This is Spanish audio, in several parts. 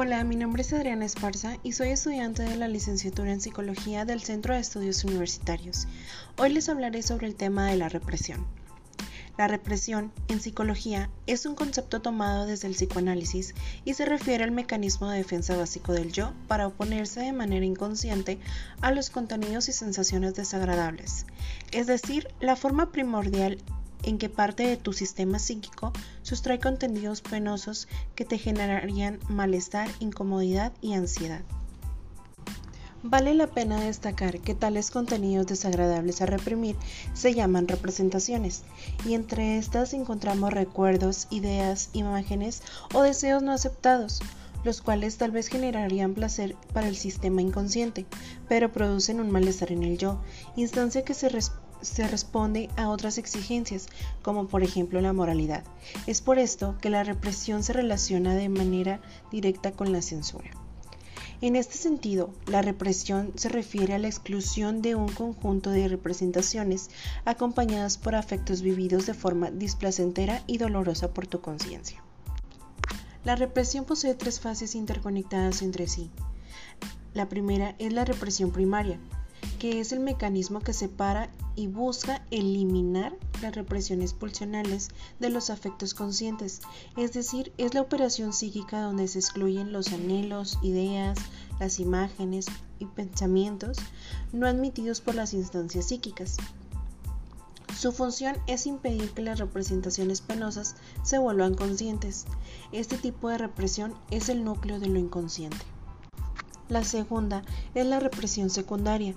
Hola, mi nombre es Adriana Esparza y soy estudiante de la licenciatura en Psicología del Centro de Estudios Universitarios. Hoy les hablaré sobre el tema de la represión. La represión, en psicología, es un concepto tomado desde el psicoanálisis y se refiere al mecanismo de defensa básico del yo para oponerse de manera inconsciente a los contenidos y sensaciones desagradables, es decir, la forma primordial en que parte de tu sistema psíquico sustrae contenidos penosos que te generarían malestar, incomodidad y ansiedad. Vale la pena destacar que tales contenidos desagradables a reprimir se llaman representaciones, y entre estas encontramos recuerdos, ideas, imágenes o deseos no aceptados, los cuales tal vez generarían placer para el sistema inconsciente, pero producen un malestar en el yo, instancia que se se responde a otras exigencias, como por ejemplo la moralidad. Es por esto que la represión se relaciona de manera directa con la censura. En este sentido, la represión se refiere a la exclusión de un conjunto de representaciones acompañadas por afectos vividos de forma displacentera y dolorosa por tu conciencia. La represión posee tres fases interconectadas entre sí. La primera es la represión primaria, que es el mecanismo que separa y busca eliminar las represiones pulsionales de los afectos conscientes, es decir, es la operación psíquica donde se excluyen los anhelos, ideas, las imágenes y pensamientos no admitidos por las instancias psíquicas. Su función es impedir que las representaciones penosas se vuelvan conscientes. Este tipo de represión es el núcleo de lo inconsciente. La segunda es la represión secundaria,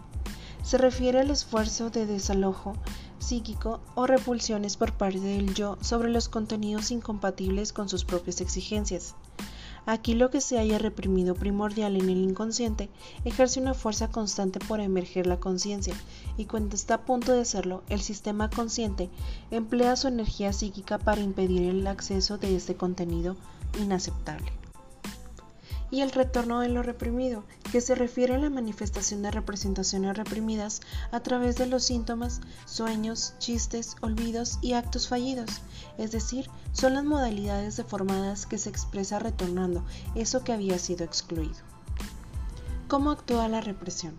se refiere al esfuerzo de desalojo psíquico o repulsiones por parte del yo sobre los contenidos incompatibles con sus propias exigencias. Aquí lo que se haya reprimido primordial en el inconsciente ejerce una fuerza constante por emerger la conciencia y cuando está a punto de hacerlo, el sistema consciente emplea su energía psíquica para impedir el acceso de este contenido inaceptable y el retorno de lo reprimido, que se refiere a la manifestación de representaciones reprimidas a través de los síntomas, sueños, chistes, olvidos y actos fallidos, es decir, son las modalidades deformadas que se expresa retornando eso que había sido excluido. ¿Cómo actúa la represión?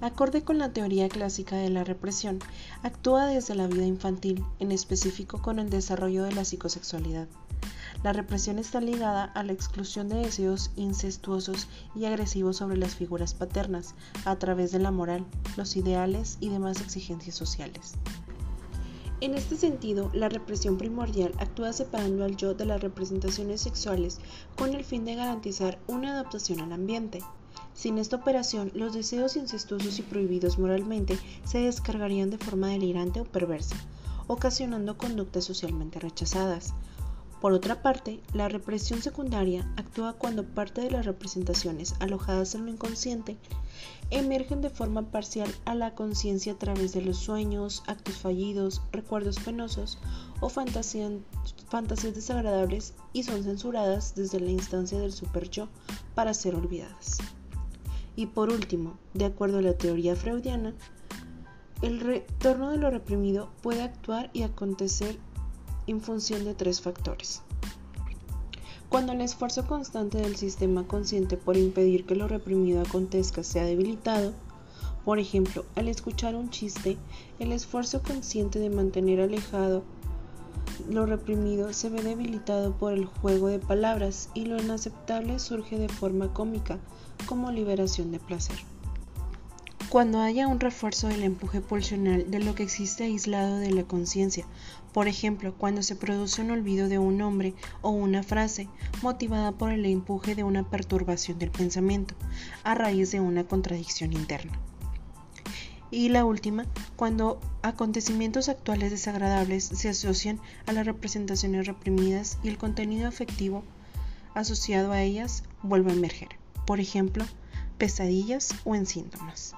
Acorde con la teoría clásica de la represión, actúa desde la vida infantil, en específico con el desarrollo de la psicosexualidad. La represión está ligada a la exclusión de deseos incestuosos y agresivos sobre las figuras paternas a través de la moral, los ideales y demás exigencias sociales. En este sentido, la represión primordial actúa separando al yo de las representaciones sexuales con el fin de garantizar una adaptación al ambiente. Sin esta operación, los deseos incestuosos y prohibidos moralmente se descargarían de forma delirante o perversa, ocasionando conductas socialmente rechazadas, por otra parte, la represión secundaria actúa cuando parte de las representaciones alojadas en lo inconsciente emergen de forma parcial a la conciencia a través de los sueños, actos fallidos, recuerdos penosos o fantasías, desagradables y son censuradas desde la instancia del superyo para ser olvidadas. Y por último, de acuerdo a la teoría freudiana, el retorno de lo reprimido puede actuar y acontecer en función de tres factores. Cuando el esfuerzo constante del sistema consciente por impedir que lo reprimido acontezca sea debilitado, por ejemplo, al escuchar un chiste, el esfuerzo consciente de mantener alejado lo reprimido se ve debilitado por el juego de palabras y lo inaceptable surge de forma cómica, como liberación de placer. Cuando haya un refuerzo del empuje pulsional de lo que existe aislado de la conciencia, por ejemplo, cuando se produce un olvido de un nombre o una frase motivada por el empuje de una perturbación del pensamiento a raíz de una contradicción interna. Y la última, cuando acontecimientos actuales desagradables se asocian a las representaciones reprimidas y el contenido afectivo asociado a ellas vuelve a emerger, por ejemplo, pesadillas o en síntomas.